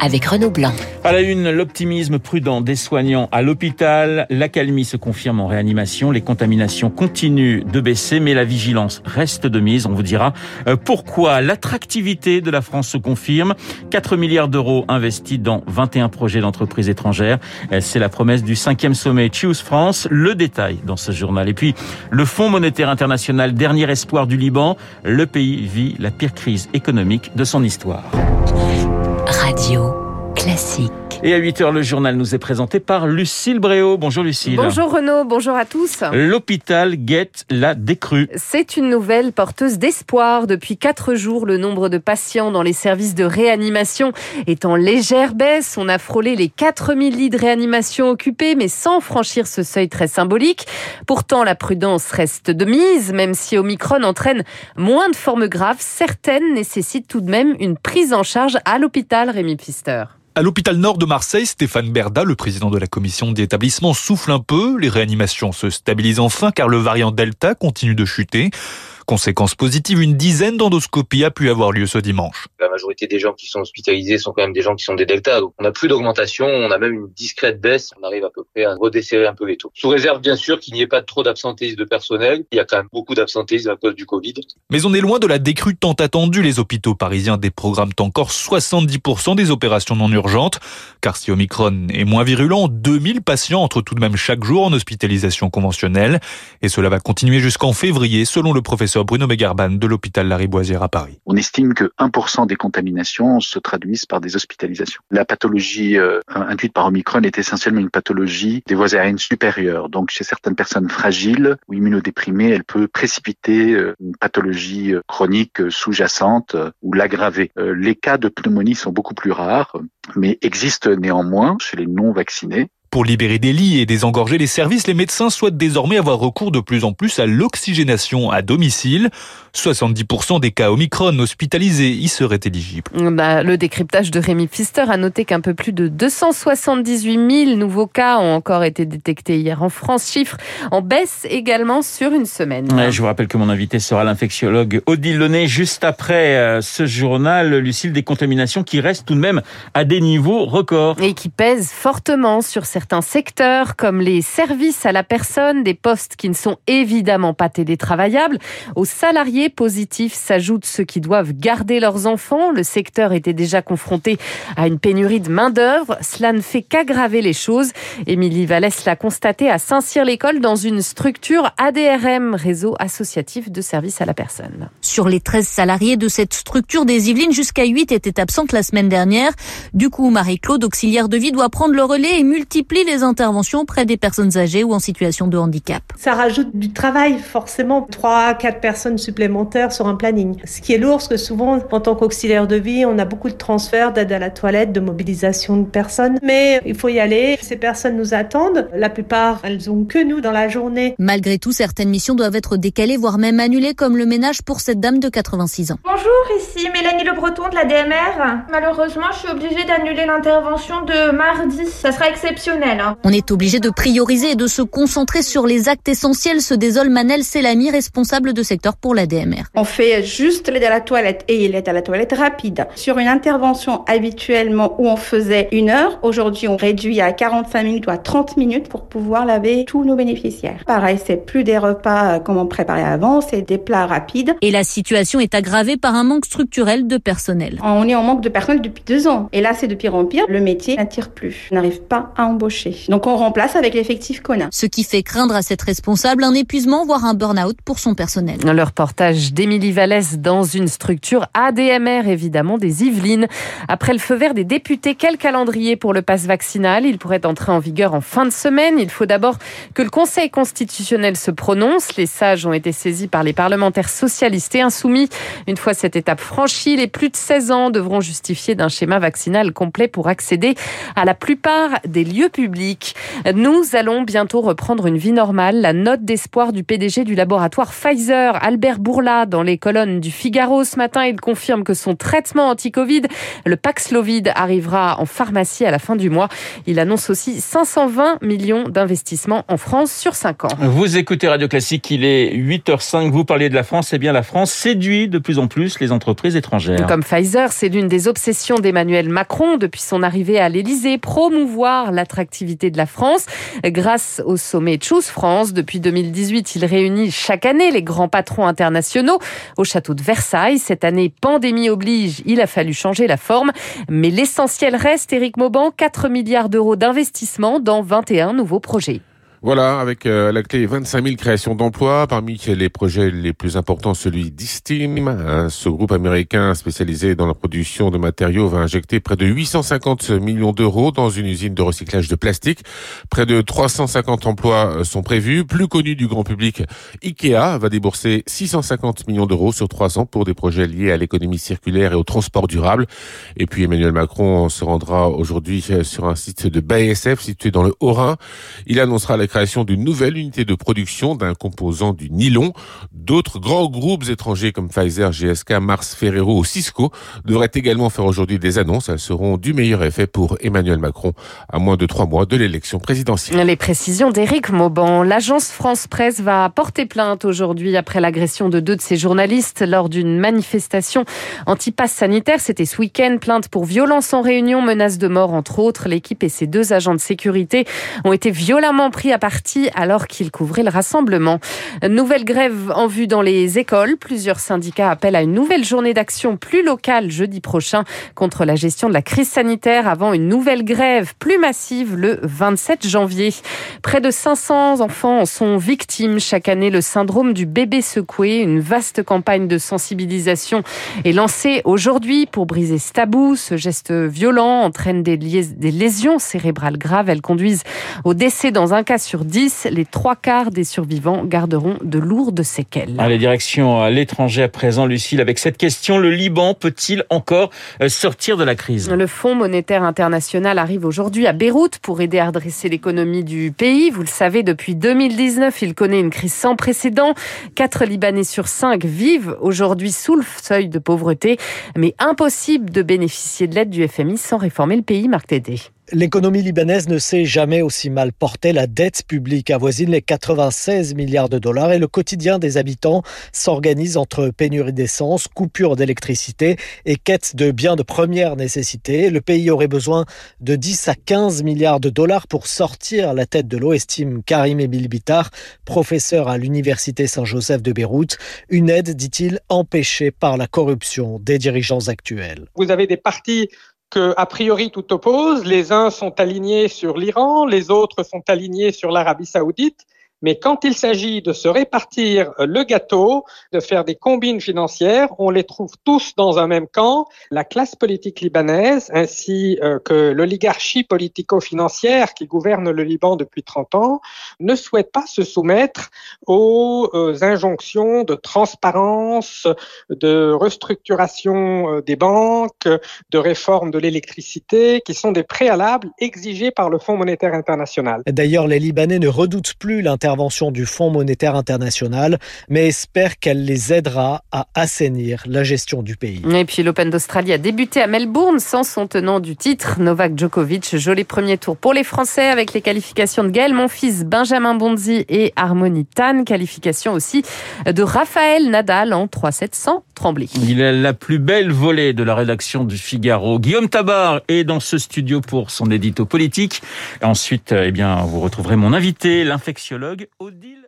avec Renaud Blanc. À la une, l'optimisme prudent des soignants à l'hôpital. L'accalmie se confirme en réanimation. Les contaminations continuent de baisser, mais la vigilance reste de mise. On vous dira euh, pourquoi l'attractivité de la France se confirme? 4 milliards d'euros investis dans 21 projets d'entreprises étrangères. Euh, c'est la promesse du cinquième sommet Choose France. Le détail dans ce journal. Et puis, le Fonds monétaire international, dernier espoir du Liban. Le pays vit la pire crise économique de son histoire. Radio classique. Et à 8h, le journal nous est présenté par Lucille Bréau. Bonjour Lucille. Bonjour Renaud, bonjour à tous. L'hôpital guette la décrue. C'est une nouvelle porteuse d'espoir. Depuis quatre jours, le nombre de patients dans les services de réanimation est en légère baisse. On a frôlé les 4000 lits de réanimation occupés, mais sans franchir ce seuil très symbolique. Pourtant, la prudence reste de mise, même si Omicron entraîne moins de formes graves. Certaines nécessitent tout de même une prise en charge à l'hôpital, Rémi Pfister. À l'hôpital nord de Marseille, Stéphane Berda, le président de la commission d'établissement, souffle un peu. Les réanimations se stabilisent enfin car le variant Delta continue de chuter. Conséquence positive, une dizaine d'endoscopies a pu avoir lieu ce dimanche. La majorité des gens qui sont hospitalisés sont quand même des gens qui sont des deltas. Donc on n'a plus d'augmentation, on a même une discrète baisse. On arrive à peu près à redesserrer un peu les taux. Sous réserve bien sûr qu'il n'y ait pas trop d'absentéisme de personnel. Il y a quand même beaucoup d'absentéisme à cause du Covid. Mais on est loin de la décrue tant attendue. Les hôpitaux parisiens déprogramment encore 70% des opérations non urgentes. Car si Omicron est moins virulent, 2000 patients entrent tout de même chaque jour en hospitalisation conventionnelle. Et cela va continuer jusqu'en février selon le professeur Bruno Begarban de l'hôpital Lariboisière à Paris. On estime que 1% des contaminations se traduisent par des hospitalisations. La pathologie euh, induite par Omicron est essentiellement une pathologie des voies aériennes supérieures. Donc chez certaines personnes fragiles ou immunodéprimées, elle peut précipiter euh, une pathologie euh, chronique sous-jacente ou l'aggraver. Les cas de pneumonie sont beaucoup plus rares, mais existent néanmoins chez les non vaccinés. Pour libérer des lits et désengorger les services, les médecins souhaitent désormais avoir recours de plus en plus à l'oxygénation à domicile. 70% des cas Omicron hospitalisés y seraient éligibles. Bah, le décryptage de Rémi Pfister a noté qu'un peu plus de 278 000 nouveaux cas ont encore été détectés hier en France. Chiffre en baisse également sur une semaine. je vous rappelle que mon invité sera l'infectiologue Odile Launay juste après euh, ce journal. Lucille, des contaminations qui restent tout de même à des niveaux records. Et qui pèsent fortement sur certains secteurs comme les services à la personne, des postes qui ne sont évidemment pas télétravaillables, aux salariés positifs s'ajoutent ceux qui doivent garder leurs enfants. Le secteur était déjà confronté à une pénurie de main-d'œuvre. Cela ne fait qu'aggraver les choses. Émilie Vallès l'a constaté à Saint-Cyr-l'École dans une structure ADRM, réseau associatif de services à la personne. Sur les 13 salariés de cette structure des Yvelines, jusqu'à 8 étaient absentes la semaine dernière. Du coup, Marie-Claude, auxiliaire de vie, doit prendre le relais et multiplie les interventions auprès des personnes âgées ou en situation de handicap. Ça rajoute du travail, forcément. 3 4 personnes supplémentaires sur un planning. Ce qui est lourd, parce que souvent, en tant qu'auxiliaire de vie, on a beaucoup de transferts d'aide à la toilette, de mobilisation de personnes. Mais il faut y aller. Ces personnes nous attendent. La plupart, elles ont que nous dans la journée. Malgré tout, certaines missions doivent être décalées, voire même annulées, comme le ménage pour cette dame de 86 ans. Bonjour, ici Mélanie Le Breton de la DMR. Malheureusement, je suis obligée d'annuler l'intervention de mardi. Ça sera exceptionnel. Hein. On est obligé de prioriser et de se concentrer sur les actes essentiels, se désole Manel Selami, responsable de secteur pour la DMR. On fait juste l'aide à la toilette et l'aide à la toilette rapide. Sur une intervention habituellement où on faisait une heure, aujourd'hui on réduit à 45 minutes ou à 30 minutes pour pouvoir laver tous nos bénéficiaires. Pareil, c'est plus des repas euh, comme on préparait avant, c'est des plats rapides. Et la situation est aggravée par un manque structurel de personnel. On est en manque de personnel depuis deux ans. Et là, c'est de pire en pire. Le métier n'attire plus. On n'arrive pas à embaucher. Donc on remplace avec l'effectif qu'on a. Ce qui fait craindre à cette responsable un épuisement, voire un burn-out pour son personnel. Le reportage d'Émilie Vallès dans une structure ADMR, évidemment, des Yvelines. Après le feu vert des députés, quel calendrier pour le pass vaccinal? Il pourrait entrer en vigueur en fin de semaine. Il faut d'abord que le Conseil constitutionnel se prononce. Les sages ont été saisis par les parlementaires socialistes et insoumis. Une fois cette étape franchie, les plus de 16 ans devront justifier d'un schéma vaccinal complet pour accéder à la plupart des lieux public. Nous allons bientôt reprendre une vie normale. La note d'espoir du PDG du laboratoire Pfizer, Albert Bourla, dans les colonnes du Figaro ce matin, il confirme que son traitement anti-Covid, le Paxlovid, arrivera en pharmacie à la fin du mois. Il annonce aussi 520 millions d'investissements en France sur 5 ans. Vous écoutez Radio Classique, il est 8h05. Vous parlez de la France, eh bien la France séduit de plus en plus les entreprises étrangères. Comme Pfizer, c'est l'une des obsessions d'Emmanuel Macron depuis son arrivée à l'Élysée, promouvoir l'attractivité de la France grâce au sommet Choose France. Depuis 2018, il réunit chaque année les grands patrons internationaux au château de Versailles. Cette année, pandémie oblige, il a fallu changer la forme, mais l'essentiel reste, Éric Mauban, 4 milliards d'euros d'investissement dans 21 nouveaux projets. Voilà, avec euh, la clé 25 000 créations d'emplois. Parmi les projets les plus importants, celui d'Istim. Hein, ce groupe américain spécialisé dans la production de matériaux va injecter près de 850 millions d'euros dans une usine de recyclage de plastique. Près de 350 emplois euh, sont prévus. Plus connu du grand public, Ikea va débourser 650 millions d'euros sur trois ans pour des projets liés à l'économie circulaire et au transport durable. Et puis Emmanuel Macron se rendra aujourd'hui euh, sur un site de BASF situé dans le Haut-Rhin. Il annoncera la création d'une nouvelle unité de production d'un composant du nylon. D'autres grands groupes étrangers comme Pfizer, GSK, Mars, Ferrero ou Cisco devraient également faire aujourd'hui des annonces. Elles seront du meilleur effet pour Emmanuel Macron à moins de trois mois de l'élection présidentielle. Les précisions d'Éric Mauban. L'agence France Presse va porter plainte aujourd'hui après l'agression de deux de ses journalistes lors d'une manifestation anti-pass sanitaire. C'était ce week-end. Plainte pour violence en réunion, menace de mort entre autres. L'équipe et ses deux agents de sécurité ont été violemment pris à alors qu'ils couvraient le rassemblement. Nouvelle grève en vue dans les écoles. Plusieurs syndicats appellent à une nouvelle journée d'action plus locale jeudi prochain contre la gestion de la crise sanitaire avant une nouvelle grève plus massive le 27 janvier. Près de 500 enfants en sont victimes chaque année. Le syndrome du bébé secoué, une vaste campagne de sensibilisation est lancée aujourd'hui pour briser ce tabou. Ce geste violent entraîne des lésions cérébrales graves. Elles conduisent au décès dans un cas sur 10. Les trois quarts des survivants garderont de lourdes séquelles. Allez, direction à l'étranger à présent, Lucille, avec cette question. Le Liban peut-il encore euh, sortir de la crise? Le Fonds monétaire international arrive aujourd'hui à Beyrouth pour aider à redresser l'économie du pays. Vous le savez, depuis 2019, il connaît une crise sans précédent. Quatre Libanais sur cinq vivent aujourd'hui sous le seuil de pauvreté, mais impossible de bénéficier de l'aide du FMI sans réformer le pays, Marc Tédé. L'économie libanaise ne s'est jamais aussi mal portée. La dette publique avoisine les 96 milliards de dollars et le quotidien des habitants s'organise entre pénurie d'essence, coupure d'électricité et quête de biens de première nécessité. Le pays aurait besoin de 10 à 15 milliards de dollars pour sortir la tête de l'eau, estime Karim Ebil Bitar, professeur à l'université Saint-Joseph de Beyrouth. Une aide, dit-il, empêchée par la corruption des dirigeants actuels. Vous avez des partis que, a priori, tout oppose. Les uns sont alignés sur l'Iran, les autres sont alignés sur l'Arabie saoudite. Mais quand il s'agit de se répartir le gâteau, de faire des combines financières, on les trouve tous dans un même camp. La classe politique libanaise ainsi euh, que l'oligarchie politico-financière qui gouverne le Liban depuis 30 ans ne souhaite pas se soumettre aux euh, injonctions de transparence, de restructuration euh, des banques, de réforme de l'électricité qui sont des préalables exigés par le Fonds monétaire international. D'ailleurs, les Libanais ne redoutent plus l'intervention intervention du Fonds monétaire international, mais espère qu'elle les aidera à assainir la gestion du pays. Et puis l'Open d'Australie a débuté à Melbourne sans son tenant du titre, Novak Djokovic. Joli premier tour pour les Français avec les qualifications de Gaël fils Benjamin Bonzi et Harmony Tan. Qualification aussi de Raphaël Nadal en 3-7 sans trembler. Il est la plus belle volée de la rédaction du Figaro. Guillaume Tabar est dans ce studio pour son édito politique. Ensuite, eh bien, vous retrouverez mon invité, l'infectiologue Odile